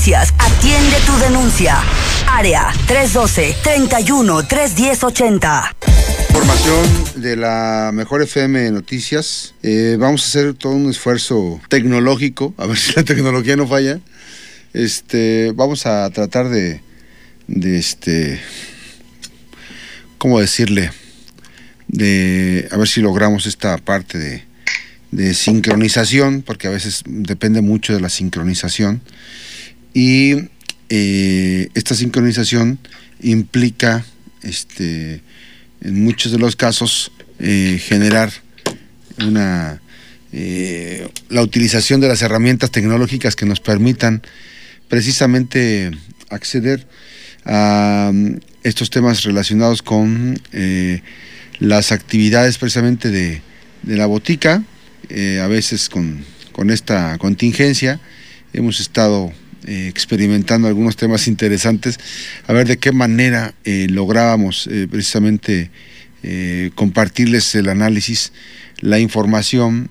Atiende tu denuncia. Área 312-31-310-80. Información de la Mejor FM Noticias. Eh, vamos a hacer todo un esfuerzo tecnológico, a ver si la tecnología no falla. Este, vamos a tratar de, de este, ¿cómo decirle? De a ver si logramos esta parte de, de sincronización, porque a veces depende mucho de la sincronización. Y eh, esta sincronización implica, este, en muchos de los casos, eh, generar una eh, la utilización de las herramientas tecnológicas que nos permitan precisamente acceder a mm, estos temas relacionados con las actividades precisamente de, de la botica, a veces con, con esta contingencia. Hemos estado eh, experimentando algunos temas interesantes, a ver de qué manera eh, lográbamos eh, precisamente compartirles el análisis, la información.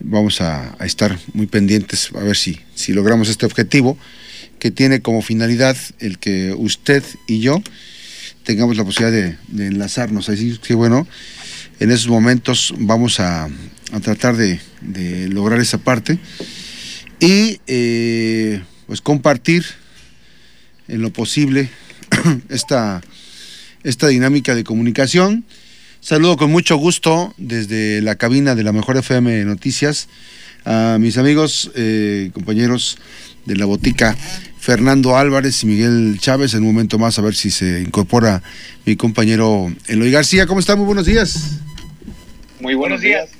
vamos a, estar muy pendientes a ver si, si logramos este objetivo que tiene como finalidad el que usted y yo tengamos la posibilidad de, enlazarnos. Así que bueno, en esos momentos vamos a, tratar de, de lograr esa parte y eh, pues compartir en lo posible esta, esta dinámica de comunicación. Saludo con mucho gusto desde la cabina de la Mejor FM Noticias a mis amigos, eh, compañeros de la botica, Fernando Álvarez y Miguel Chávez. En un momento más a ver si se incorpora mi compañero Eloy García. ¿Cómo está? Muy buenos días. Muy buenos días.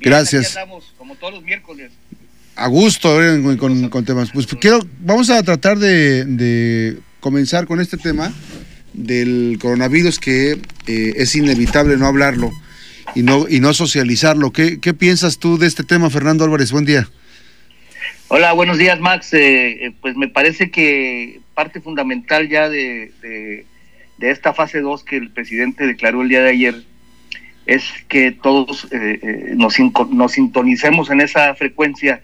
Gracias. como todos los miércoles a gusto con, temas. Pues quiero, vamos a tratar de, comenzar con este tema del coronavirus que eh, es inevitable no hablarlo y no, y no socializarlo. ¿Qué, ¿Qué piensas tú de este tema, Fernando Álvarez? Buen día. Hola, buenos días, Max. Eh, eh, pues me parece que parte fundamental ya de, de, esta fase 2 que el presidente declaró el día de ayer es que todos nos, nos sintonicemos en esa frecuencia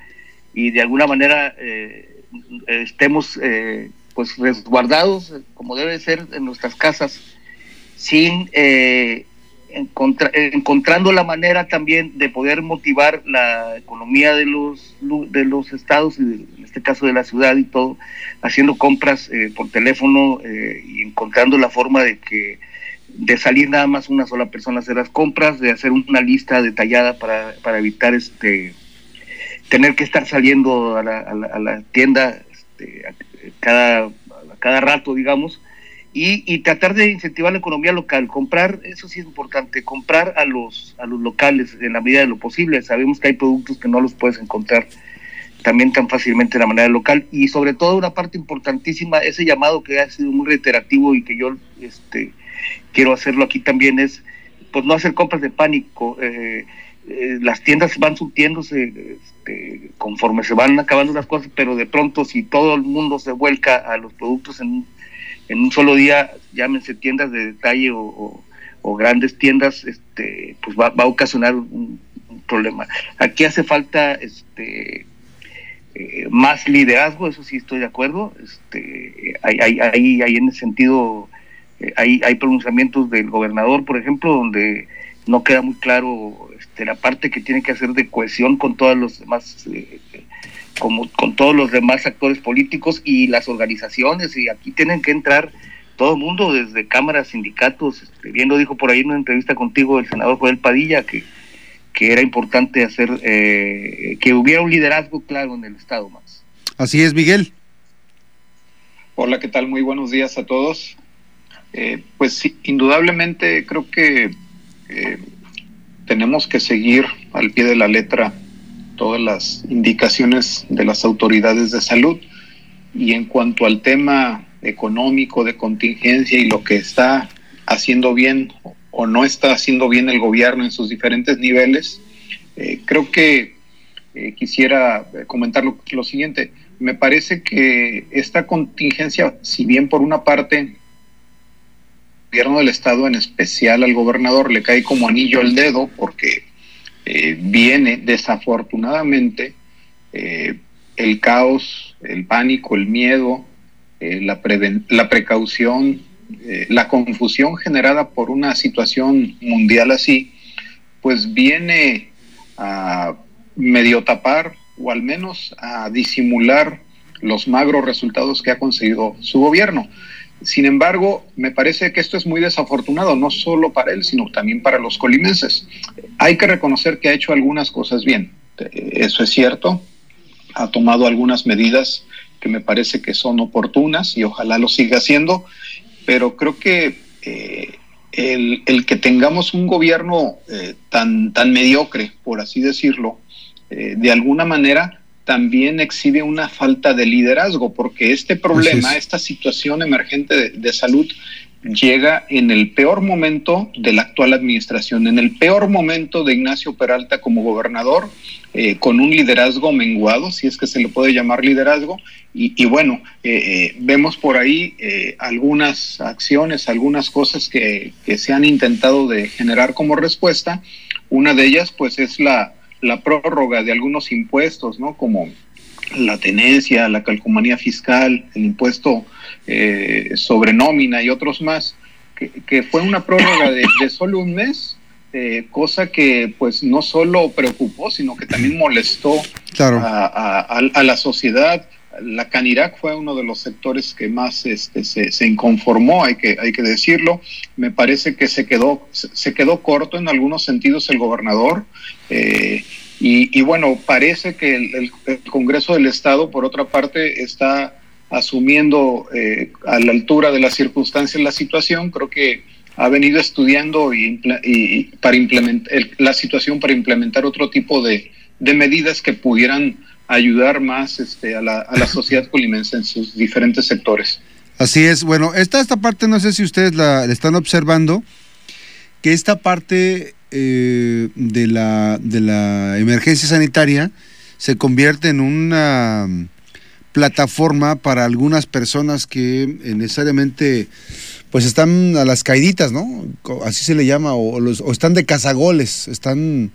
y de alguna manera eh, estemos eh, pues resguardados como debe ser en nuestras casas sin eh, encontrando la manera también de poder motivar la economía de los de los estados y en este caso de la ciudad y todo haciendo compras por teléfono y encontrando la forma de que de salir nada más una sola persona a hacer las compras de hacer una lista detallada para, para evitar este tener que estar saliendo a la, tienda este, cada, cada rato, digamos, y, tratar de incentivar la economía local, comprar, eso sí es importante, comprar a los, a los locales en la medida de lo posible. Sabemos que hay productos que no los puedes encontrar también tan fácilmente de la manera local y sobre todo una parte importantísima, ese llamado que ha sido muy reiterativo y que yo este, quiero hacerlo aquí también es, pues no hacer compras de pánico. Eh, eh, las tiendas van surtiéndose este, conforme se van acabando las cosas, pero de pronto si todo el mundo se vuelca a los productos en, un solo día, llámense tiendas de detalle o, grandes tiendas, este, pues va, a ocasionar un, problema. Aquí hace falta este, eh, más liderazgo, eso sí estoy de acuerdo. Este, hay, hay, hay, hay en ese sentido, eh, hay, hay pronunciamientos del gobernador, por ejemplo, donde no queda muy claro este, la parte que tiene que hacer de cohesión con todos los demás eh, como con todos los demás actores políticos y las organizaciones. Y aquí tienen que entrar todo el mundo desde cámaras sindicatos este, bien lo dijo por ahí en una entrevista contigo el senador Joel Padilla que que era importante hacer eh, que hubiera un liderazgo claro en el estado más. Así es Miguel. Hola qué tal muy buenos días a todos. Eh, pues indudablemente creo que eh, tenemos que seguir al pie de la letra todas las indicaciones de las autoridades de salud. Y en cuanto al tema económico de contingencia y lo que está haciendo bien o no está haciendo bien el gobierno en sus diferentes niveles, eh, creo que eh, quisiera comentar lo, siguiente. Me parece que esta contingencia, si bien por una parte gobierno del estado, en especial al gobernador, le cae como anillo al dedo porque eh, viene desafortunadamente eh, el caos el pánico, el miedo, eh, la, la, precaución, eh, la confusión generada por una situación mundial así, pues viene a medio tapar o al menos a disimular los magros resultados que ha conseguido su gobierno. Sin embargo, me parece que esto es muy desafortunado, no solo para él, sino también para los colimenses. Hay que reconocer que ha hecho algunas cosas bien, eso es cierto, ha tomado algunas medidas que me parece que son oportunas y ojalá lo siga haciendo, pero creo que eh, el, que tengamos un gobierno eh, tan, tan mediocre, por así decirlo, eh, de alguna manera también exhibe una falta de liderazgo, porque este problema, esta situación emergente de, salud, llega en el peor momento de la actual administración, en el peor momento de Ignacio Peralta como gobernador, eh, con un liderazgo menguado, si es que se le puede llamar liderazgo, y, bueno, eh, eh, vemos por ahí algunas acciones, algunas cosas que, que se han intentado de generar como respuesta. Una de ellas, pues, es la, la prórroga de algunos impuestos, ¿no? Como la tenencia, la calcomanía fiscal, el impuesto eh, sobre nómina y otros más, que, fue una prórroga de, solo un mes, eh, cosa que pues no solo preocupó, sino que también molestó a, la sociedad. La Canirac fue uno de los sectores que más este, se, inconformó, hay que, hay que decirlo. Me parece que se quedó, se quedó corto en algunos sentidos el gobernador. Eh, y, bueno, parece que el, Congreso del Estado, por otra parte, está asumiendo eh, a la altura de las circunstancias la situación. Creo que ha venido estudiando y, para implementar la situación para implementar otro tipo de, medidas que pudieran ayudar más este, a, la, a la sociedad colimense en sus diferentes sectores. Así es. Bueno, esta, esta parte, no sé si ustedes la, están observando, que esta parte eh, de, la, de la emergencia sanitaria se convierte en una plataforma para algunas personas que necesariamente pues están a las caiditas, ¿no? Así se le llama, o, los, o están de cazagoles, están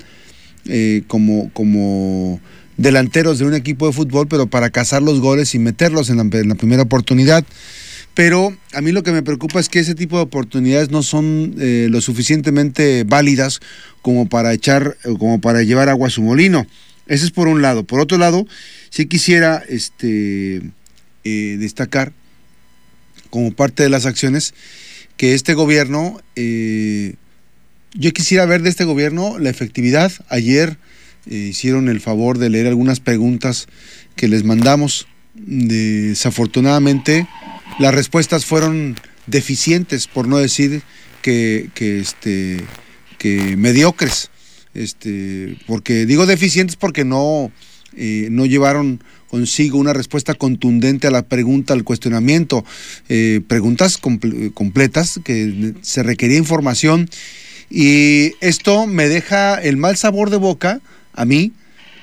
eh, como, como delanteros de un equipo de fútbol, pero para cazar los goles y meterlos en la, primera oportunidad. Pero a mí lo que me preocupa es que ese tipo de oportunidades no son eh, lo suficientemente válidas como para echar, como para llevar agua a su molino. Ese es por un lado. Por otro lado, sí quisiera este, eh, destacar como parte de las acciones que este gobierno, eh, yo quisiera ver de este gobierno la efectividad. Ayer eh, hicieron el favor de leer algunas preguntas que les mandamos. Desafortunadamente, las respuestas fueron deficientes, por no decir que, que, este, que mediocres. Este, porque digo deficientes porque no, eh, no llevaron consigo una respuesta contundente a la pregunta, al cuestionamiento, eh, preguntas completas que se requería información y esto me deja el mal sabor de boca a mí,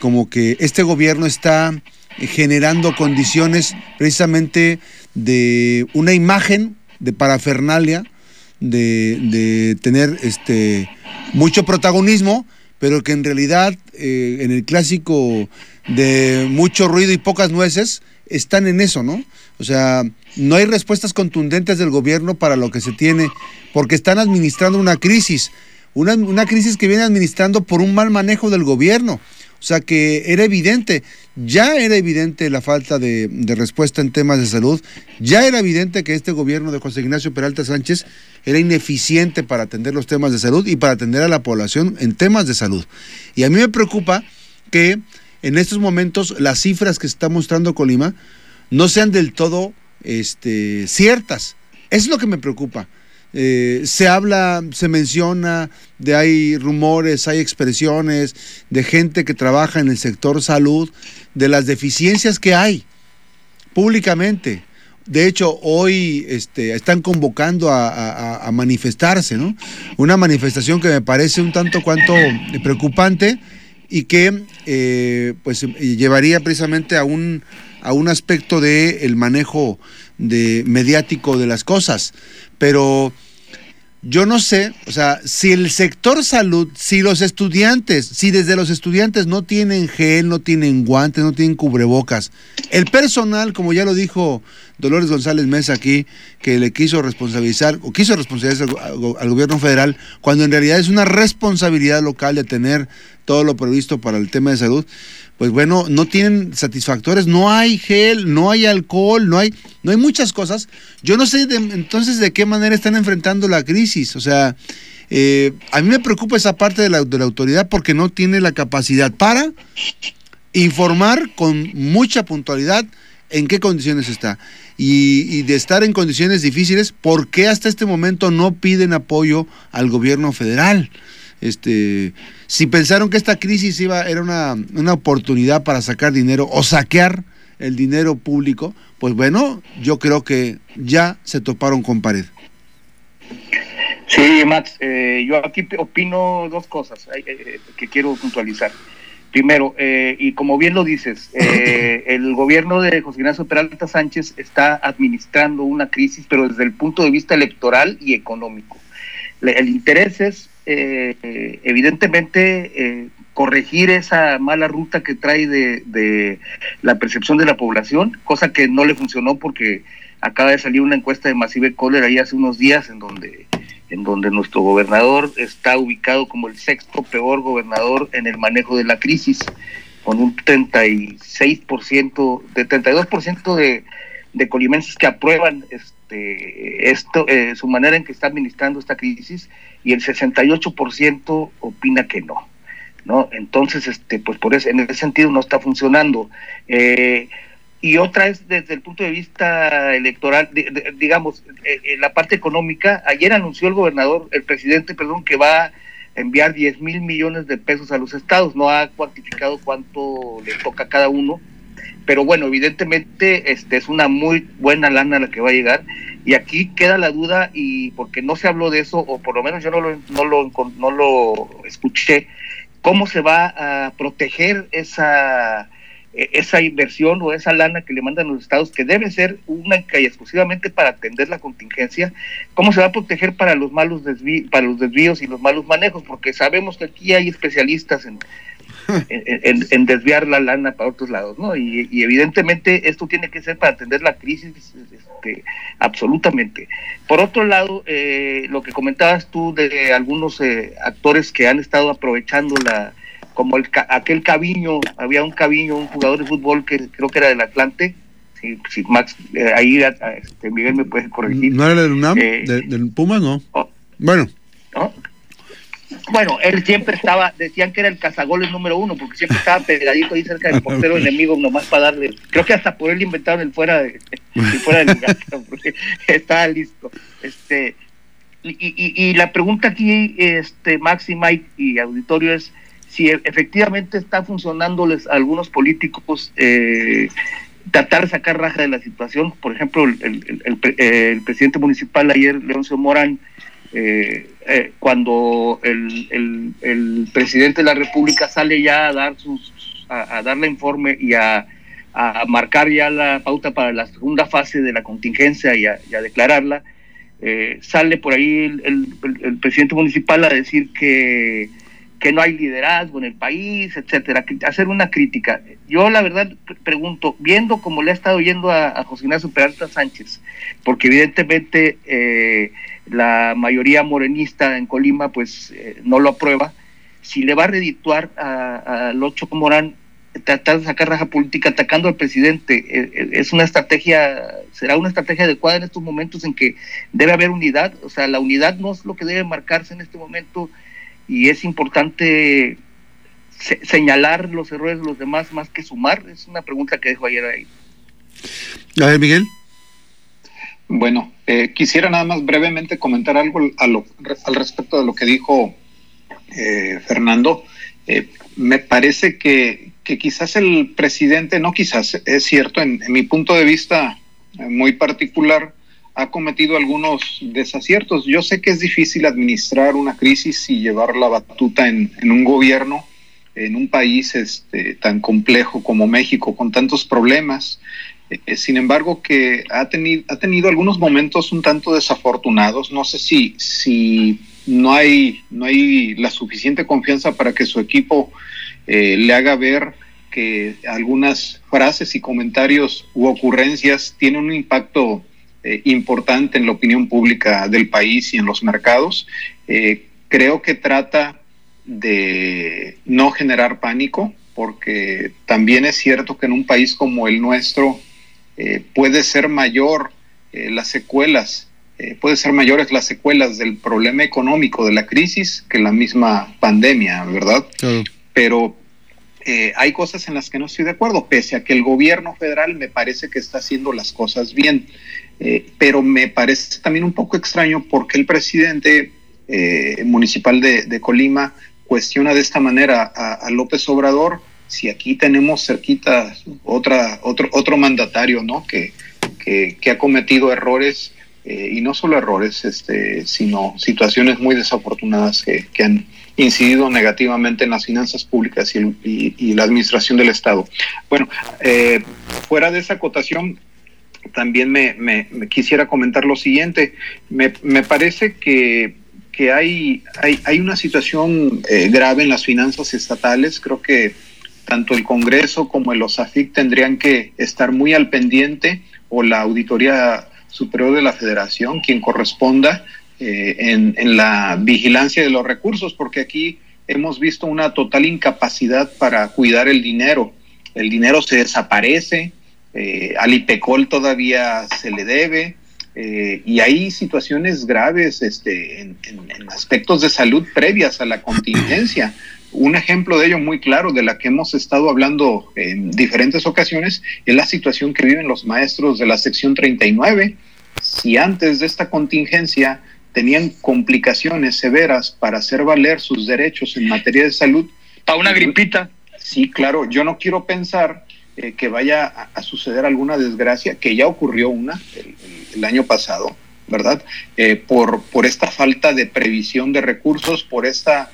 como que este gobierno está generando condiciones precisamente de una imagen de parafernalia, de, de tener este mucho protagonismo, pero que en realidad eh, en el clásico de mucho ruido y pocas nueces están en eso, ¿no? O sea, no hay respuestas contundentes del gobierno para lo que se tiene, porque están administrando una crisis, una, una crisis que viene administrando por un mal manejo del gobierno. O sea que era evidente, ya era evidente la falta de, respuesta en temas de salud, ya era evidente que este gobierno de José Ignacio Peralta Sánchez era ineficiente para atender los temas de salud y para atender a la población en temas de salud. Y a mí me preocupa que en estos momentos las cifras que está mostrando Colima no sean del todo este, ciertas. Es lo que me preocupa. Eh, se habla, se menciona, de hay rumores, hay expresiones de gente que trabaja en el sector salud, de las deficiencias que hay públicamente. De hecho, hoy este, están convocando a, manifestarse, ¿no? Una manifestación que me parece un tanto cuanto preocupante y que eh, pues llevaría precisamente a un, a un aspecto del el manejo de, mediático de las cosas. Pero yo no sé, o sea, si el sector salud, si los estudiantes, si desde los estudiantes no tienen gel, no tienen guantes, no tienen cubrebocas, el personal, como ya lo dijo Dolores González Mesa aquí, que le quiso responsabilizar o quiso responsabilizar al, al gobierno federal, cuando en realidad es una responsabilidad local de tener todo lo previsto para el tema de salud, pues bueno, no tienen satisfactores, no hay gel, no hay alcohol, no hay, no hay muchas cosas. Yo no sé entonces de qué manera están enfrentando la crisis. O sea, eh, a mí me preocupa esa parte de la, de la autoridad porque no tiene la capacidad para informar con mucha puntualidad en qué condiciones está. Y, y, de estar en condiciones difíciles, ¿por qué hasta este momento no piden apoyo al gobierno federal? Este, si pensaron que esta crisis iba, era una, una oportunidad para sacar dinero o saquear el dinero público, pues bueno, yo creo que ya se toparon con pared. Sí, Max, eh, yo aquí opino dos cosas eh, que quiero puntualizar. Primero, eh, y como bien lo dices, eh, el gobierno de José Ignacio Peralta Sánchez está administrando una crisis, pero desde el punto de vista electoral y económico. Le, el interés es, eh, evidentemente, corregir esa mala ruta que trae de, de, la percepción de la población, cosa que no le funcionó porque acaba de salir una encuesta de Massive Caller ahí hace unos días en donde en donde nuestro gobernador está ubicado como el sexto peor gobernador en el manejo de la crisis, con un 36%, de 32% de, de colimenses que aprueban este, esto, eh, su manera en que está administrando esta crisis, y el 68% opina que no. ¿no? Entonces, este, pues por eso, en ese sentido no está funcionando. Eh, y otra es desde el punto de vista electoral, digamos, eh, en la parte económica. Ayer anunció el gobernador, el presidente, perdón, que va a enviar 10 mil millones de pesos a los estados. No ha cuantificado cuánto le toca a cada uno, pero bueno, evidentemente este es una muy buena lana la que va a llegar. Y aquí queda la duda, y porque no se habló de eso, o por lo menos yo no lo, no lo, no lo escuché, cómo se va a proteger esa esa inversión o esa lana que le mandan los estados, que debe ser única y exclusivamente para atender la contingencia, ¿cómo se va a proteger para los malos desvíos, para los desvíos y los malos manejos? Porque sabemos que aquí hay especialistas en, en, en, en desviar la lana para otros lados, ¿no? Y, y, evidentemente esto tiene que ser para atender la crisis este, absolutamente. Por otro lado, eh, lo que comentabas tú de algunos eh, actores que han estado aprovechando la como el, aquel Caviño, había un Caviño, un jugador de fútbol que creo que era del Atlante, si, si Max, eh, ahí este, Miguel me puede corregir. ¿No era del UNAM? Eh, de, ¿Del Puma? No. Oh, bueno. ¿no? Bueno, él siempre estaba, decían que era el cazagoles número uno, porque siempre estaba pegadito ahí cerca del portero enemigo, nomás para darle. Creo que hasta por él inventaron el fuera de, el fuera del lugar, porque estaba listo. Este, y, y, y, la pregunta aquí, este, Max y Mike y auditorio es: si efectivamente está funcionándoles a algunos políticos eh, tratar de sacar raja de la situación. Por ejemplo, el, el, el, el presidente municipal ayer, Leoncio Morán, eh, eh, cuando el, presidente de la República sale ya a dar sus a, a darle informe y a, a, marcar ya la pauta para la segunda fase de la contingencia y a, declararla, eh, sale por ahí el presidente municipal a decir que que no hay liderazgo en el país, etcétera, hacer una crítica. Yo la verdad pregunto, viendo cómo le ha estado yendo a, a José Ignacio Peralta Sánchez, porque evidentemente eh, la mayoría morenista en Colima pues eh, no lo aprueba, si le va a redituar a, a Locho Morán tratar de sacar raja política atacando al presidente, eh, es una estrategia, será una estrategia adecuada en estos momentos en que debe haber unidad, o sea, la unidad no es lo que debe marcarse en este momento y es importante se señalar los errores de los demás más que sumar? Es una pregunta que dejo ayer ahí. A ver, Miguel. Bueno, eh, quisiera nada más brevemente comentar algo a lo, al respecto de lo que dijo eh, Fernando. Eh, me parece que, que, quizás el presidente, no quizás, es cierto, en, en mi punto de vista muy particular, ha cometido algunos desaciertos. Yo sé que es difícil administrar una crisis y llevar la batuta en, un gobierno, en un país este, tan complejo como México, con tantos problemas. eh, sin embargo, que ha tenido, ha tenido algunos momentos un tanto desafortunados. No sé si, si no, hay, no hay la suficiente confianza para que su equipo eh, le haga ver que algunas frases y comentarios u ocurrencias tienen un impacto eh, importante en la opinión pública del país y en los mercados. creo que trata de no generar pánico, porque también es cierto que en un país como el nuestro, eh, puede ser mayor eh, las secuelas, eh, puede ser mayores las secuelas del problema económico de la crisis que la misma pandemia, ¿verdad? Pero hay cosas en las que no estoy de acuerdo, pese a que el gobierno federal me parece que está haciendo las cosas bien. Pero me parece también un poco extraño porque el presidente municipal de, Colima cuestiona de esta manera a López Obrador si aquí tenemos cerquita otra, otro, otro mandatario, ¿no? Que, que, ha cometido errores, eh, y no solo errores, este, sino situaciones muy desafortunadas que, que han incidido negativamente en las finanzas públicas y, y, la administración del Estado. Bueno, eh, fuera de esa acotación, también me, me, quisiera comentar lo siguiente. Me, me parece que, que hay, hay, hay, una situación eh, grave en las finanzas estatales. Creo que tanto el Congreso como el OSAFIC tendrían que estar muy al pendiente o la Auditoría Superior de la Federación, quien corresponda eh, en, la vigilancia de los recursos, porque aquí hemos visto una total incapacidad para cuidar el dinero. El dinero se desaparece, eh, al IPECOL todavía se le debe, eh, y hay situaciones graves este, en, aspectos de salud previas a la contingencia. Un ejemplo de ello muy claro, de la que hemos estado hablando en diferentes ocasiones, es la situación que viven los maestros de la sección 39. Si antes de esta contingencia tenían complicaciones severas para hacer valer sus derechos en materia de salud. ¿Para una gripita? Sí, claro. Yo no quiero pensar eh, que vaya a, suceder alguna desgracia, que ya ocurrió una el, año pasado, ¿verdad? Eh, por, por esta falta de previsión de recursos, por esta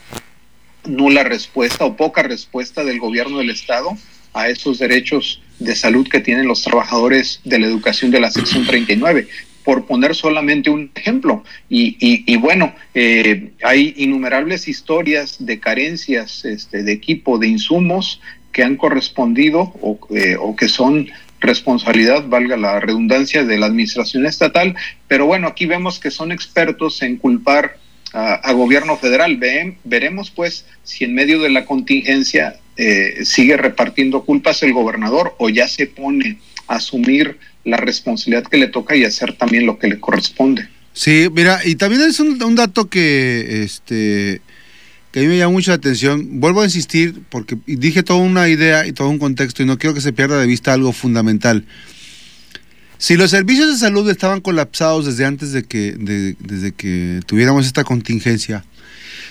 nula respuesta o poca respuesta del gobierno del Estado a esos derechos de salud que tienen los trabajadores de la educación de la sección 39 por poner solamente un ejemplo. Y, bueno, eh, hay innumerables historias de carencias este, de equipo, de insumos que han correspondido o, eh, o que son responsabilidad, valga la redundancia, de la administración estatal. Pero bueno, aquí vemos que son expertos en culpar a, gobierno federal. veremos pues si en medio de la contingencia eh, sigue repartiendo culpas el gobernador o ya se pone a asumir la responsabilidad que le toca y hacer también lo que le corresponde. Sí, mira, y también es un, un dato que, este, que a mí me llama mucho la atención. Vuelvo a insistir porque dije toda una idea y todo un contexto y no quiero que se pierda de vista algo fundamental. Si los servicios de salud estaban colapsados desde antes de que, desde que tuviéramos esta contingencia,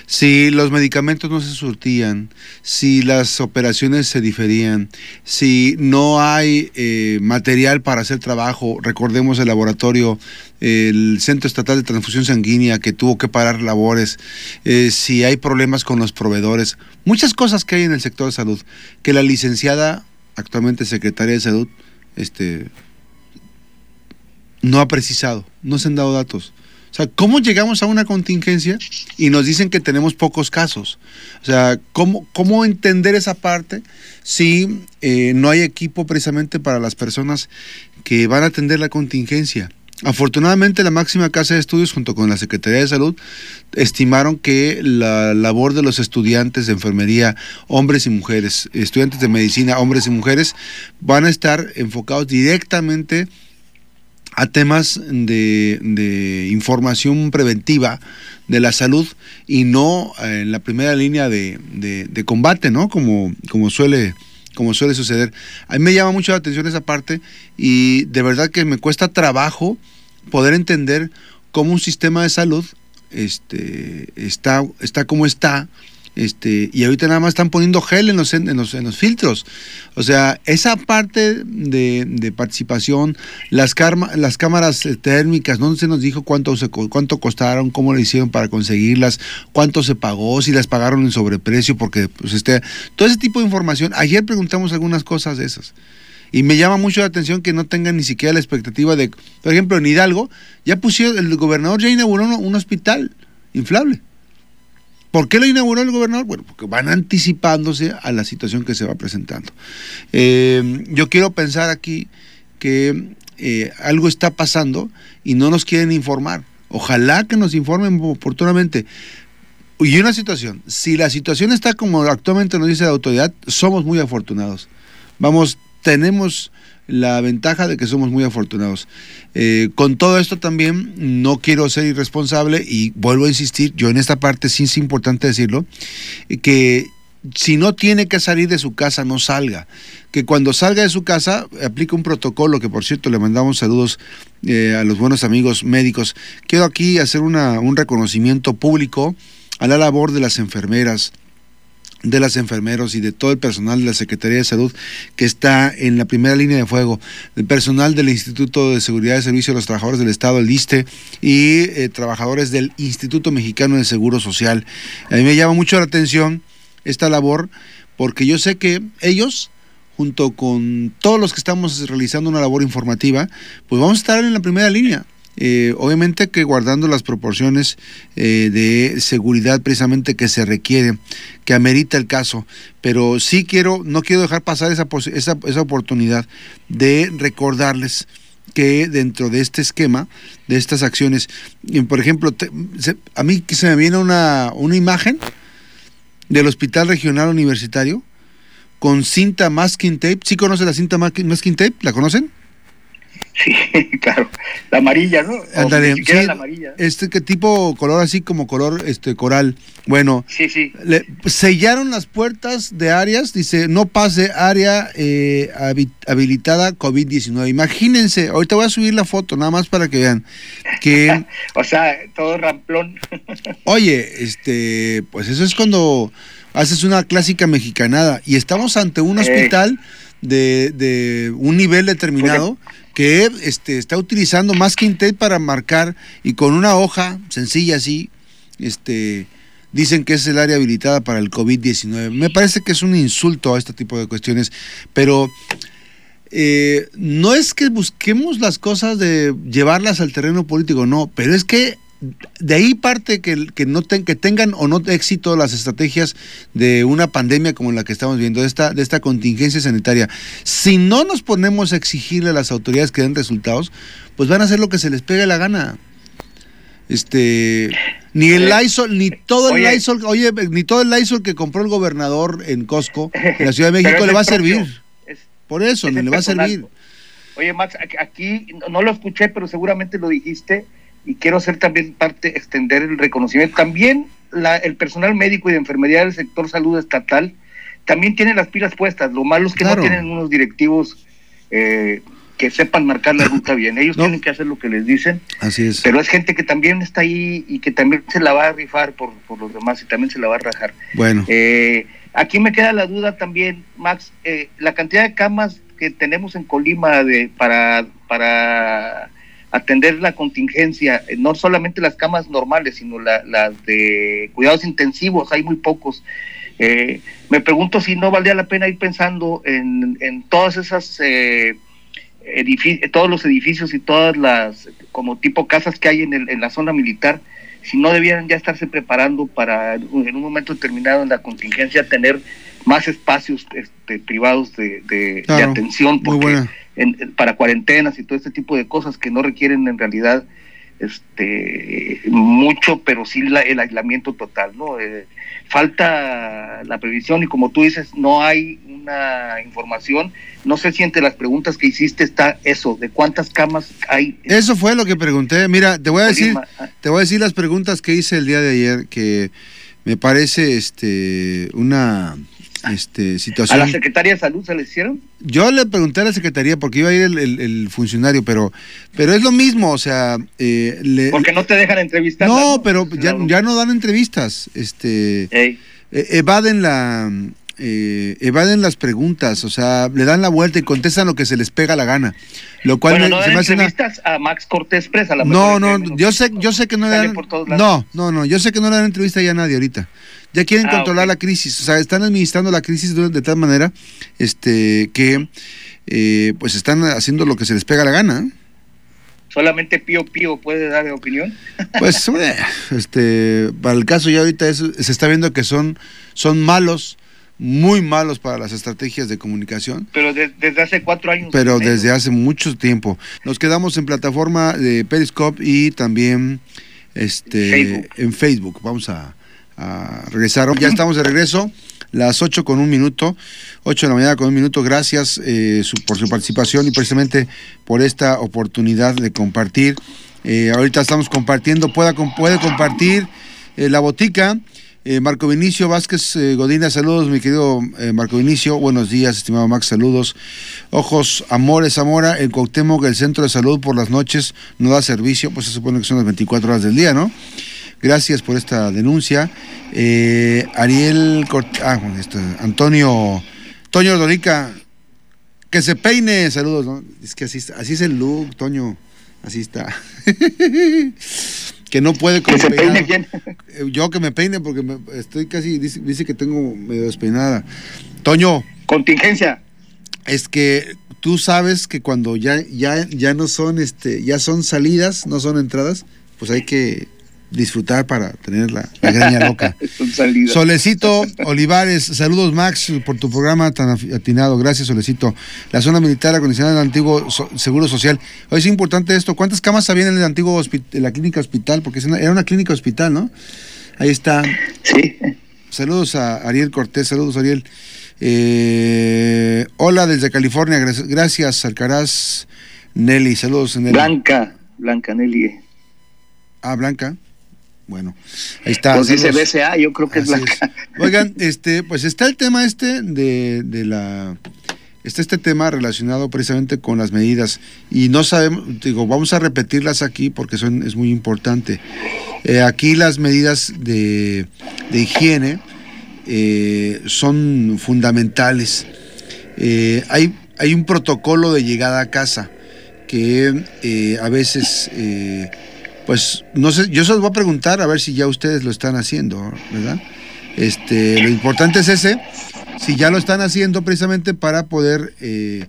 si los medicamentos no se surtían, si las operaciones se diferían, si no hay eh, material para hacer trabajo, recordemos el laboratorio, el Centro Estatal de Transfusión Sanguínea que tuvo que parar labores, eh, si hay problemas con los proveedores, muchas cosas que hay en el sector de salud, que la licenciada, actualmente secretaria de salud, este, no ha precisado, no se han dado datos. O sea, ¿cómo llegamos a una contingencia y nos dicen que tenemos pocos casos? O sea, ¿cómo, cómo entender esa parte si eh, no hay equipo precisamente para las personas que van a atender la contingencia? Afortunadamente la máxima casa de estudios junto con la Secretaría de Salud estimaron que la labor de los estudiantes de enfermería, hombres y mujeres, estudiantes de medicina, hombres y mujeres, van a estar enfocados directamente a temas de, información preventiva de la salud y no eh, en la primera línea de, combate, ¿no? Como, como, suele, como suele suceder. A mí me llama mucho la atención esa parte y de verdad que me cuesta trabajo poder entender cómo un sistema de salud este, está, está como está este, y ahorita nada más están poniendo gel en los, en los, en los filtros. O sea, esa parte de, participación, las, las cámaras térmicas, no se nos dijo cuánto, se, cuánto costaron, cómo lo hicieron para conseguirlas, cuánto se pagó, si las pagaron en sobreprecio, porque pues este, todo ese tipo de información. Ayer preguntamos algunas cosas de esas. Y me llama mucho la atención que no tengan ni siquiera la expectativa de, por ejemplo, en Hidalgo, ya pusieron, el gobernador ya inauguró un, hospital inflable. ¿Por qué lo inauguró el gobernador? Bueno, porque van anticipándose a la situación que se va presentando. Eh, yo quiero pensar aquí que eh, algo está pasando y no nos quieren informar. Ojalá que nos informen oportunamente. Y una situación, si la situación está como actualmente nos dice la autoridad, somos muy afortunados. Vamos, tenemos la ventaja de que somos muy afortunados. Eh, con todo esto también no quiero ser irresponsable y vuelvo a insistir, yo en esta parte sí es importante decirlo, que si no tiene que salir de su casa, no salga. Que cuando salga de su casa aplique un protocolo, que por cierto le mandamos saludos eh, a los buenos amigos médicos. Quiero aquí hacer una, un reconocimiento público a la labor de las enfermeras, de las enfermeros y de todo el personal de la Secretaría de Salud que está en la primera línea de fuego, el personal del Instituto de Seguridad y Servicio de los Trabajadores del Estado, el ISTE, y eh, trabajadores del Instituto Mexicano de Seguro Social. A mí me llama mucho la atención esta labor porque yo sé que ellos junto con todos los que estamos realizando una labor informativa, pues vamos a estar en la primera línea. Eh, obviamente que guardando las proporciones eh, de seguridad precisamente que se requiere, que amerita el caso, pero sí quiero, no quiero dejar pasar esa, esa, esa oportunidad de recordarles que dentro de este esquema, de estas acciones, por ejemplo, a mí se me viene una, una imagen del Hospital Regional Universitario con cinta masking tape. ¿Sí conoce la cinta masking tape? ¿La conocen? Sí, claro. La amarilla, ¿no? la amarilla. Este que tipo color así como color este coral. Bueno, sí, sí. sellaron las puertas de áreas, dice, no pase área eh, habilitada COVID-19. Imagínense, ahorita voy a subir la foto nada más para que vean que o sea, todo ramplón. oye, este, pues eso es cuando haces una clásica mexicanada y estamos ante un eh. hospital de, de un nivel determinado que este, está utilizando más Intel para marcar y con una hoja sencilla así, este, dicen que es el área habilitada para el COVID-19. Me parece que es un insulto a este tipo de cuestiones, pero eh, no es que busquemos las cosas de llevarlas al terreno político, no, pero es que de ahí parte que, que no que tengan o no éxito las estrategias de una pandemia como la que estamos viendo, de esta, de esta contingencia sanitaria. Si no nos ponemos a exigirle a las autoridades que den resultados, pues van a hacer lo que se les pegue la gana. Este, ni el Lysol, ni todo el Lysol, oye, ni todo el Lysol que compró el gobernador en Costco, en la Ciudad de México, le va a servir. Por eso, ni le va a servir. Oye, Max, aquí no lo escuché, pero seguramente lo dijiste y quiero hacer también parte, extender el reconocimiento. También el personal médico y de enfermería del sector salud estatal también tiene las pilas puestas. Lo malo es que no tienen unos directivos eh, que sepan marcar la ruta bien. Ellos tienen que hacer lo que les dicen. Así es. Pero es gente que también está ahí y que también se la va a rifar por, los demás y también se la va a rajar. Bueno. Eh, aquí me queda la duda también, Max, eh, la cantidad de camas que tenemos en Colima de para para atender la contingencia, eh, no solamente las camas normales, sino las de cuidados intensivos, hay muy pocos. Eh, me pregunto si no valdría la pena ir pensando en, en todas esas eh, todos los edificios y todas las como tipo casas que hay en, el, en la zona militar, si no debieran ya estarse preparando para en un momento determinado en la contingencia tener más espacios este, privados de, de, atención, porque para cuarentenas y todo este tipo de cosas que no requieren en realidad este mucho, pero sí el aislamiento total, ¿no? Eh, falta la previsión y como tú dices, no hay una información. No sé si entre las preguntas que hiciste está eso, de cuántas camas hay. Eso fue lo que pregunté. Mira, te voy a decir, ah. te voy a decir las preguntas que hice el día de ayer, que me parece este una este, situación. ¿A la Secretaría de Salud se le hicieron? Yo le pregunté a la Secretaría porque iba a ir el, funcionario, pero, pero es lo mismo, o sea... Eh, porque no te dejan entrevistar. No, pero ya, ya, no dan entrevistas, este... E, evaden la... Eh, evaden las preguntas, o sea, le dan la vuelta y contestan lo que se les pega la gana. Lo cual bueno, no se me hace entrevistas a Max Cortés Presa, la No, no, yo sé, yo sé que no le dan No, no, no, yo sé que no le dan entrevista ya a nadie ahorita ya quieren ah, controlar la crisis, o sea, están administrando la crisis de, tal manera este, que eh, pues están haciendo lo que se les pega la gana. ¿Solamente Pío Pío puede dar opinión? Pues, este, para el caso ya ahorita se está viendo que son, son malos, muy malos para las estrategias de comunicación. Pero desde hace cuatro años. Pero desde hace mucho tiempo. Nos quedamos en plataforma de Periscope y también este, en Facebook. Vamos a, a regresar. Ya estamos de regreso las 8 con un minuto, 8 de la mañana con un minuto. Gracias eh, por su participación y precisamente por esta oportunidad de compartir. Eh, ahorita estamos compartiendo, pueda, puede compartir eh, la botica. Marco Vinicio Vázquez Godina, saludos, mi querido Marco Vinicio. Buenos días, estimado Max, saludos. Ojos, Amores, Zamora, el Cuauhtémoc, el Centro de Salud por las noches no da servicio, pues se supone que son las 24 horas del día, ¿no? Gracias por esta denuncia. Eh, Ariel ah, Antonio Toño Dorica, que se peine, saludos, ¿no? Es que así, así es el look, Toño, así está. que no puede que se peine bien. Eh, yo que me peine porque estoy casi, dice, que tengo medio despeinada. Toño. Contingencia. Es que tú sabes que cuando ya, ya, ya no son, este, ya son salidas, no son entradas, pues hay que disfrutar para tener la, greña loca. Solecito Olivares, saludos Max por tu programa tan atinado, gracias Solecito. La zona militar acondicionada del antiguo Seguro Social. Hoy es importante esto, ¿cuántas camas había en el antiguo en la clínica hospital? Porque era una clínica hospital, ¿no? Ahí está. Sí. Saludos a Ariel Cortés, saludos Ariel. Eh, hola desde California, gracias Alcaraz Nelly, saludos Nelly. Blanca, Blanca Nelly. Ah, Blanca. Bueno, ahí está. Pues dice BCA, yo creo que es la. Oigan, este, pues está el tema este de, de la. Está este tema relacionado precisamente con las medidas y no sabemos, digo, vamos a repetirlas aquí porque son, es muy importante. Eh, aquí las medidas de, de higiene eh, son fundamentales. Eh, hay, hay un protocolo de llegada a casa que a veces pues no sé, yo se los voy a preguntar a ver si ya ustedes lo están haciendo, ¿verdad? Este, lo importante es ese, si ya lo están haciendo precisamente para poder eh,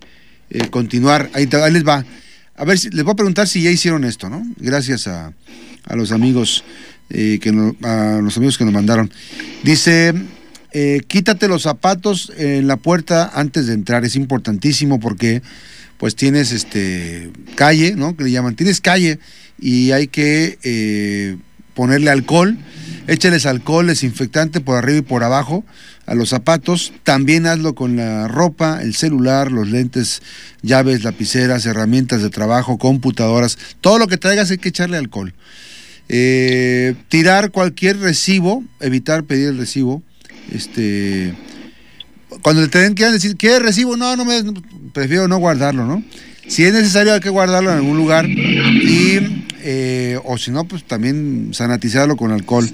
eh, continuar. Ahí, les va. A ver, si, les voy a preguntar si ya hicieron esto, ¿no? Gracias a, los amigos eh, que a los amigos que nos mandaron. Dice, quítate los zapatos en la puerta antes de entrar. Es importantísimo porque pues tienes este calle, ¿no? Que le llaman, tienes calle y hay que eh, ponerle alcohol, échales alcohol desinfectante por arriba y por abajo a los zapatos, también hazlo con la ropa, el celular, los lentes, llaves, lapiceras, herramientas de trabajo, computadoras, todo lo que traigas hay que echarle alcohol. Eh, tirar cualquier recibo, evitar pedir el recibo, este cuando te que decir, ¿qué recibo? No, no me prefiero no guardarlo, ¿no? Si es necesario hay que guardarlo en algún lugar y eh, o si no, pues también sanatizarlo con alcohol.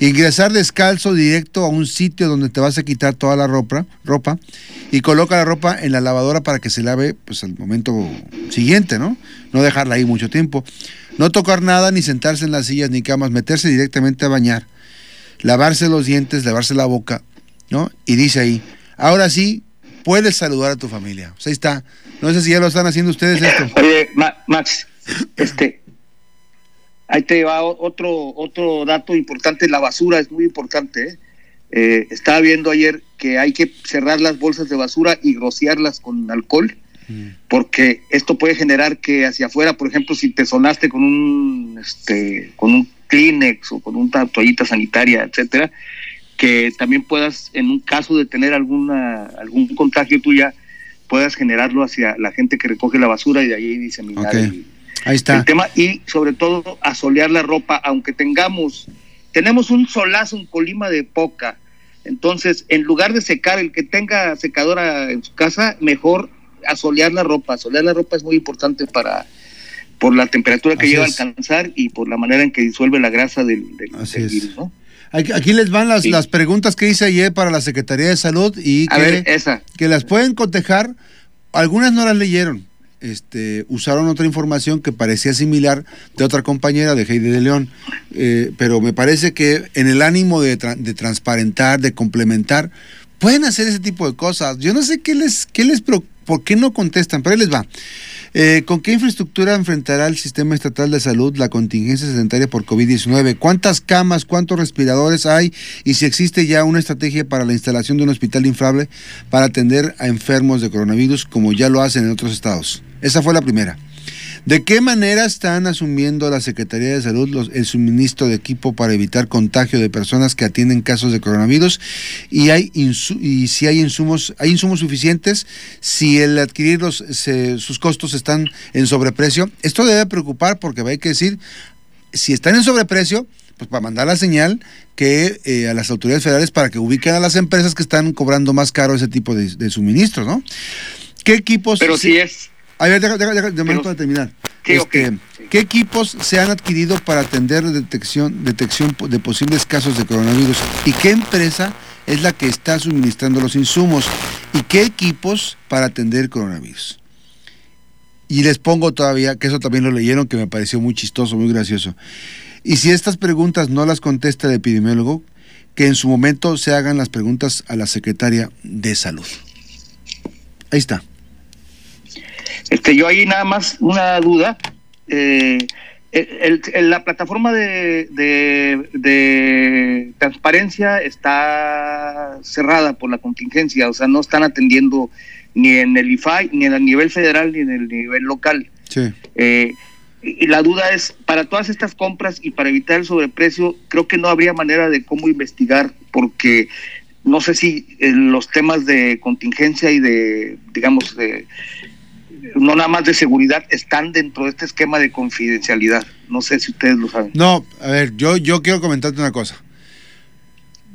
Ingresar descalzo directo a un sitio donde te vas a quitar toda la ropa, ropa y coloca la ropa en la lavadora para que se lave pues al momento siguiente, ¿no? No dejarla ahí mucho tiempo. No tocar nada, ni sentarse en las sillas ni camas, meterse directamente a bañar, lavarse los dientes, lavarse la boca, ¿no? Y dice ahí, ahora sí, puedes saludar a tu familia. Pues ahí está. No sé si ya lo están haciendo ustedes esto. Oye, Max, este, Ahí te va otro, otro dato importante, la basura es muy importante. ¿eh? Eh, estaba viendo ayer que hay que cerrar las bolsas de basura y rociarlas con alcohol, mm. porque esto puede generar que hacia afuera, por ejemplo, si te sonaste con un, este, con un Kleenex o con una toallita sanitaria, etcétera, que también puedas, en un caso de tener alguna, algún contagio tuya, puedas generarlo hacia la gente que recoge la basura y de ahí diseminar Ahí está. El tema, y sobre todo asolear la ropa, aunque tengamos, tenemos un solazo en Colima de poca. Entonces, en lugar de secar, el que tenga secadora en su casa, mejor asolear la ropa. Asolear la ropa es muy importante para por la temperatura que lleva a alcanzar y por la manera en que disuelve la grasa del, virus, ¿no? Aquí les van las, las preguntas que hice ayer para la Secretaría de Salud y que, que las pueden cotejar. Algunas no las leyeron este, usaron otra información que parecía similar de otra compañera de Heidi de León, eh, pero me parece que en el ánimo de, transparentar, de complementar, pueden hacer ese tipo de cosas. Yo no sé qué les, qué les, ¿Por qué no contestan? Pero ahí les va. Eh, ¿Con qué infraestructura enfrentará el sistema estatal de salud la contingencia sanitaria por COVID-19? ¿Cuántas camas, cuántos respiradores hay? Y si existe ya una estrategia para la instalación de un hospital inflable para atender a enfermos de coronavirus como ya lo hacen en otros estados. Esa fue la primera. ¿De qué manera están asumiendo la Secretaría de Salud el suministro de equipo para evitar contagio de personas que atienden casos de coronavirus? Y, hay y si hay insumos, hay insumos suficientes, si el adquirir sus costos están en sobreprecio. Esto debe preocupar porque hay que decir, si están en sobreprecio, pues para mandar la señal que eh, a las autoridades federales para que ubiquen a las empresas que están cobrando más caro ese tipo de, suministros, ¿no? ¿Qué equipos? Pero si es a ver, déjame para terminar. Este, ¿Qué equipos se han adquirido para atender detección, detección de posibles casos de coronavirus? ¿Y qué empresa es la que está suministrando los insumos? ¿Y qué equipos para atender coronavirus? Y les pongo todavía, que eso también lo leyeron, que me pareció muy chistoso, muy gracioso. Y si estas preguntas no las contesta el epidemiólogo, que en su momento se hagan las preguntas a la secretaria de salud. Ahí está. Este, yo ahí nada más una duda. Eh, la plataforma de, de, transparencia está cerrada por la contingencia, o sea, no están atendiendo ni en el IFAI, ni en el nivel federal, ni en el nivel local. Sí. Eh, y la duda es, para todas estas compras y para evitar el sobreprecio, creo que no habría manera de cómo investigar, porque no sé si los temas de contingencia y de, digamos, de no nada más de seguridad, están dentro de este esquema de confidencialidad. No sé si ustedes lo saben. No, a ver, yo, yo quiero comentarte una cosa.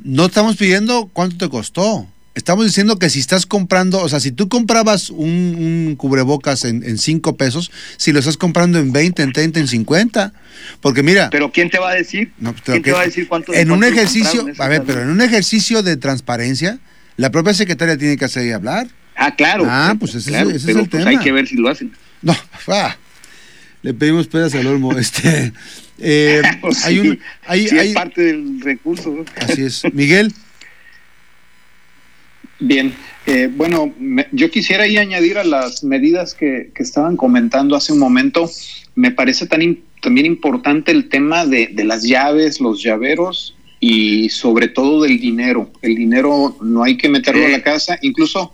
No estamos pidiendo cuánto te costó. Estamos diciendo que si estás comprando, o sea, si tú comprabas un, cubrebocas en, en 5 pesos, si lo estás comprando en 20, en 30, en 50. Porque mira. Pero ¿quién te va a decir? No, ¿Quién te va a decir cuánto En un ejercicio, a ver, pero en un ejercicio de transparencia, la propia secretaria tiene que hacer y hablar. Ah, claro. Ah, pues ese, es el pues, Hay que ver si lo hacen. No, ah, le pedimos pedas al olmo. Este, eh, pues hay un, hay, hay, es parte del recurso. Así es. Miguel. Bien, eh, bueno, yo quisiera ahí añadir a las medidas que, que, estaban comentando hace un momento. Me parece tan también importante el tema de, de las llaves, los llaveros y sobre todo del dinero. El dinero no hay que meterlo a la casa, incluso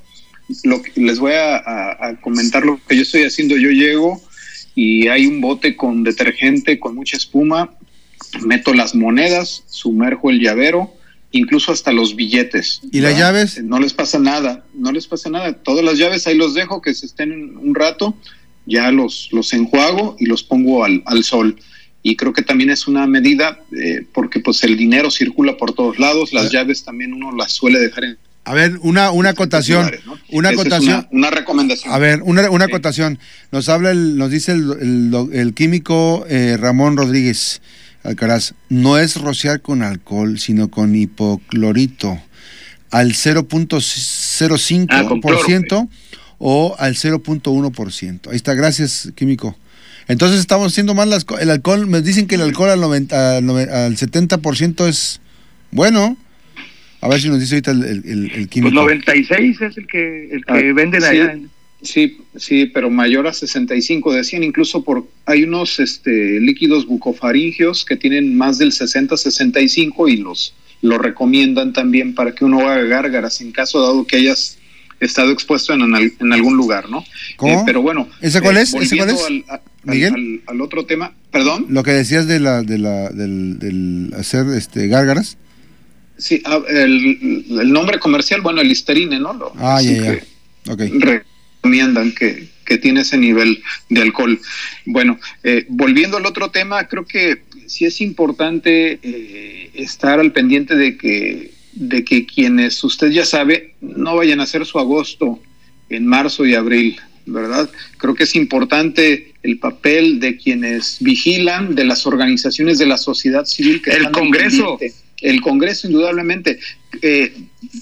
lo que les voy a, comentar lo que yo estoy haciendo. Yo llego y hay un bote con detergente, con mucha espuma, meto las monedas, sumerjo el llavero, incluso hasta los billetes. ¿Y las llaves? No les pasa nada, no les pasa nada. Todas las llaves ahí los dejo, que se estén un rato, ya los, los enjuago y los pongo al, sol. Y creo que también es una medida, eh, porque pues el dinero circula por todos lados, las llaves también uno las suele dejar en a ver, una, una acotación. Una acotación. Una, recomendación. A ver, una, una acotación. Nos habla, el, nos dice el, el, químico eh, Ramón Rodríguez Alcaraz. No es rociar con alcohol, sino con hipoclorito al 0.05% ah, o al 0.1%. Ahí está, gracias, químico. Entonces estamos haciendo mal las, el alcohol. Me dicen que el alcohol al, 90, al, al 70% es bueno. A ver si nos dice ahorita el, el, el químico. Pues 96 es el que, el que ah, venden allá. Sí, sí, pero mayor a 65. Decían incluso por hay unos este, líquidos bucofaringios que tienen más del 60-65 y los lo recomiendan también para que uno haga gárgaras en caso dado que hayas estado expuesto en, en algún lugar, ¿no? ¿Cómo? Eh, pero bueno. ¿Ese cuál es? ¿Ese cuál es? Al, Miguel? Al, otro tema, perdón. Lo que decías de la, de la, del, del hacer este gárgaras. Sí, ah, el, nombre comercial, bueno, el Listerine, ¿no? ah, ya, ya. Okay. Recomiendan que, que, tiene ese nivel de alcohol. Bueno, eh, volviendo al otro tema, creo que sí es importante eh, estar al pendiente de que, de que quienes usted ya sabe no vayan a hacer su agosto en marzo y abril, ¿verdad? Creo que es importante el papel de quienes vigilan, de las organizaciones de la sociedad civil que el Congreso el Congreso, indudablemente. Eh,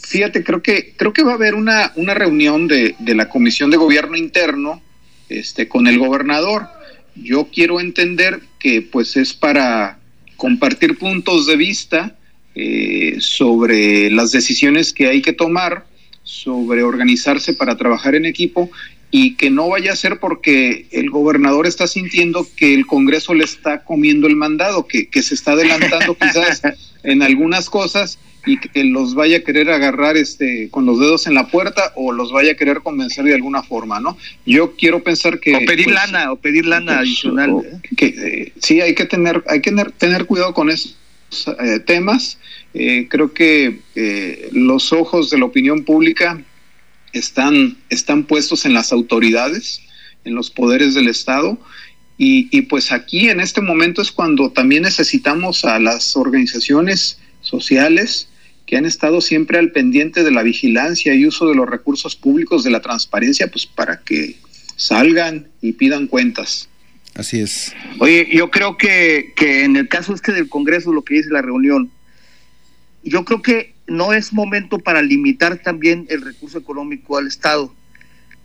fíjate, creo que, creo que va a haber una, una reunión de, la Comisión de Gobierno Interno este, con el gobernador. Yo quiero entender que pues es para compartir puntos de vista eh, sobre las decisiones que hay que tomar sobre organizarse para trabajar en equipo y que no vaya a ser porque el gobernador está sintiendo que el Congreso le está comiendo el mandado, que, que se está adelantando quizás en algunas cosas y que los vaya a querer agarrar este con los dedos en la puerta o los vaya a querer convencer de alguna forma, ¿no? Yo quiero pensar que o pedir pues, lana o pedir lana pues, adicional, ¿eh? que eh, sí hay que tener hay que tener, cuidado con esos eh, temas. Eh, creo que los ojos de la opinión pública están están puestos en las autoridades, en los poderes del Estado. Y, y pues aquí en este momento es cuando también necesitamos a las organizaciones sociales, que han estado siempre al pendiente de la vigilancia y uso de los recursos públicos, de la transparencia, pues para que salgan y pidan cuentas. Así es. Oye, yo creo que, que en el caso este del Congreso, lo que dice la reunión, yo creo que no es momento para limitar también el recurso económico al Estado.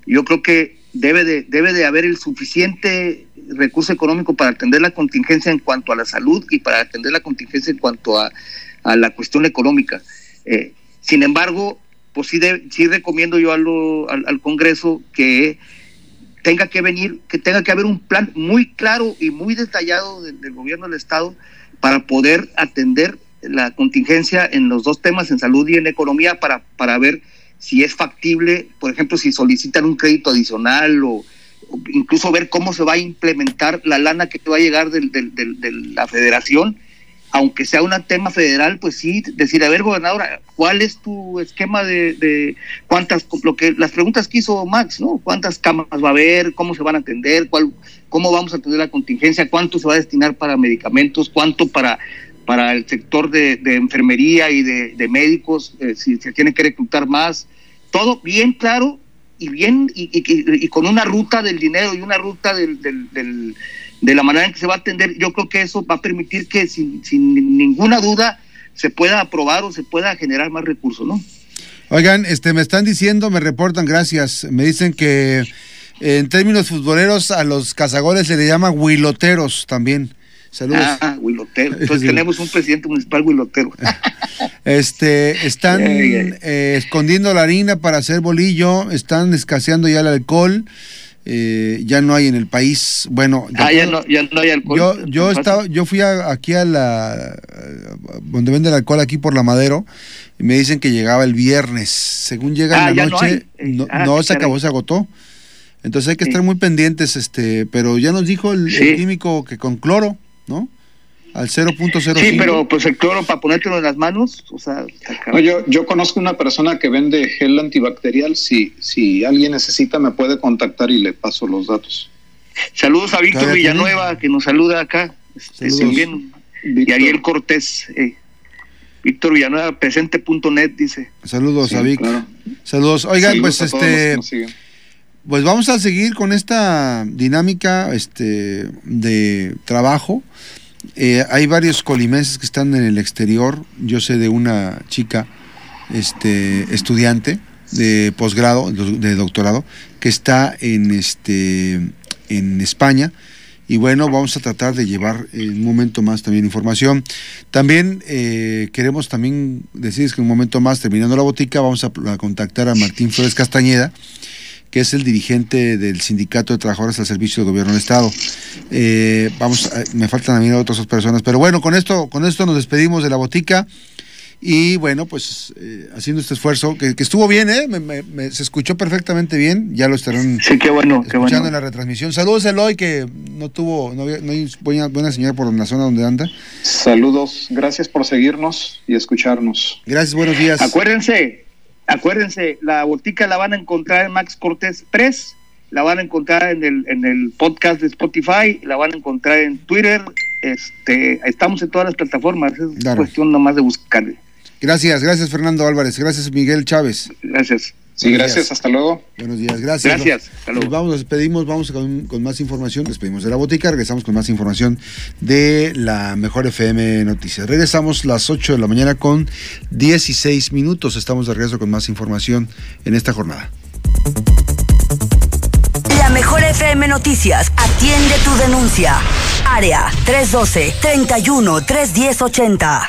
Yo creo que debe de, debe de haber el suficiente recurso económico para atender la contingencia en cuanto a la salud y para atender la contingencia en cuanto a, a la cuestión económica. Eh, sin embargo, pues sí, de, sí recomiendo yo al, al, Congreso que tenga que venir, que tenga que haber un plan muy claro y muy detallado del, del gobierno del Estado para poder atender la contingencia en los dos temas, en salud y en economía, para, para ver si es factible, por ejemplo, si solicitan un crédito adicional o incluso ver cómo se va a implementar la lana que va a llegar de, de, de, de la federación aunque sea un tema federal, pues sí, decir, a ver, gobernadora, ¿cuál es tu esquema de, de, cuántas, lo que, las preguntas que hizo Max, ¿no? ¿Cuántas camas va a haber? ¿Cómo se van a atender? ¿Cuál, ¿Cómo vamos a atender la contingencia? ¿Cuánto se va a destinar para medicamentos? ¿Cuánto para, para el sector de, enfermería y de, de médicos? Eh, si se tiene que reclutar más. Todo bien claro y bien, y, y, con una ruta del dinero y una ruta del, del, del de la manera en que se va a atender, yo creo que eso va a permitir que sin, sin ninguna duda se pueda aprobar o se pueda generar más recursos, ¿no? Oigan, este, me están diciendo, me reportan, gracias, me dicen que en términos futboleros a los cazagoles se le llama huiloteros también. Saludos. Ah, huilotero. Entonces tenemos un presidente municipal huilotero. este, están eh, escondiendo la harina para hacer bolillo, están escaseando ya el alcohol eh, ya no hay en el país. Bueno, ah, ya, no, ya no hay alcohol. Yo, yo, estaba, yo fui a, aquí a la. donde venden alcohol, aquí por la Madero, y me dicen que llegaba el viernes. Según llega ah, en la noche, no, no, ah, no se acabó, se agotó. Entonces hay que estar muy pendientes, este, pero ya nos dijo el, Sí. el químico que con cloro, ¿no? Al 0.05. Sí, pero pues el cloro para ponértelo en las manos, o sea, No, yo, yo conozco una persona que vende gel antibacterial. Si, si alguien necesita, me puede contactar y le paso los datos. Saludos a Víctor Todavía Villanueva, que nos saluda acá. Este, también. Y. Ariel Cortés. eh. Víctor Villanueva, presente.net, dice. Saludos Sí, a Vic. claro. Saludos. Oigan, Saludos pues este. Pues vamos a seguir con esta dinámica este, de trabajo. Eh, hay varios colimenses que están en el exterior. Yo sé de una chica este, estudiante de posgrado, de doctorado, que está en, este, en España. Y bueno, vamos a tratar de llevar en un momento más también información. También eh, queremos también decirles que en un momento más, terminando la botica, vamos a contactar a Martín Flores Castañeda, que es el dirigente del Sindicato de Trabajadores al Servicio del Gobierno del Estado. Eh, vamos, a- me faltan también otras dos personas, pero bueno, con esto, con esto nos despedimos de la botica y bueno, pues eh, haciendo este esfuerzo que, que estuvo bien, ¿eh? Me- me- me- se escuchó perfectamente bien, ya lo estarán Sí, qué bueno, qué escuchando bueno. en la retransmisión. Saludos a Eloy que no tuvo, no, había- no hay buena, buena señal por la zona donde anda. Saludos. Gracias por seguirnos y escucharnos. Gracias, buenos días. Acuérdense, acuérdense, la botica la van a encontrar en Max Cortés Press, la van a encontrar en el, en el podcast de Spotify, la van a encontrar en Twitter, este, estamos en todas las plataformas, es Claro. cuestión nomás de buscarle. Gracias, gracias Fernando Álvarez, gracias Miguel Chávez. Gracias. Sí, gracias. días. Hasta luego. Buenos días, gracias. Gracias. Hasta Nos luego. vamos, nos despedimos, vamos con, con más información, despedimos de la botica, regresamos con más información de la Mejor FM Noticias. Regresamos las 8 de la mañana con 16 minutos, estamos de regreso con más información en esta jornada. La mejor FM Noticias atiende tu denuncia. Área 312 31 310 80.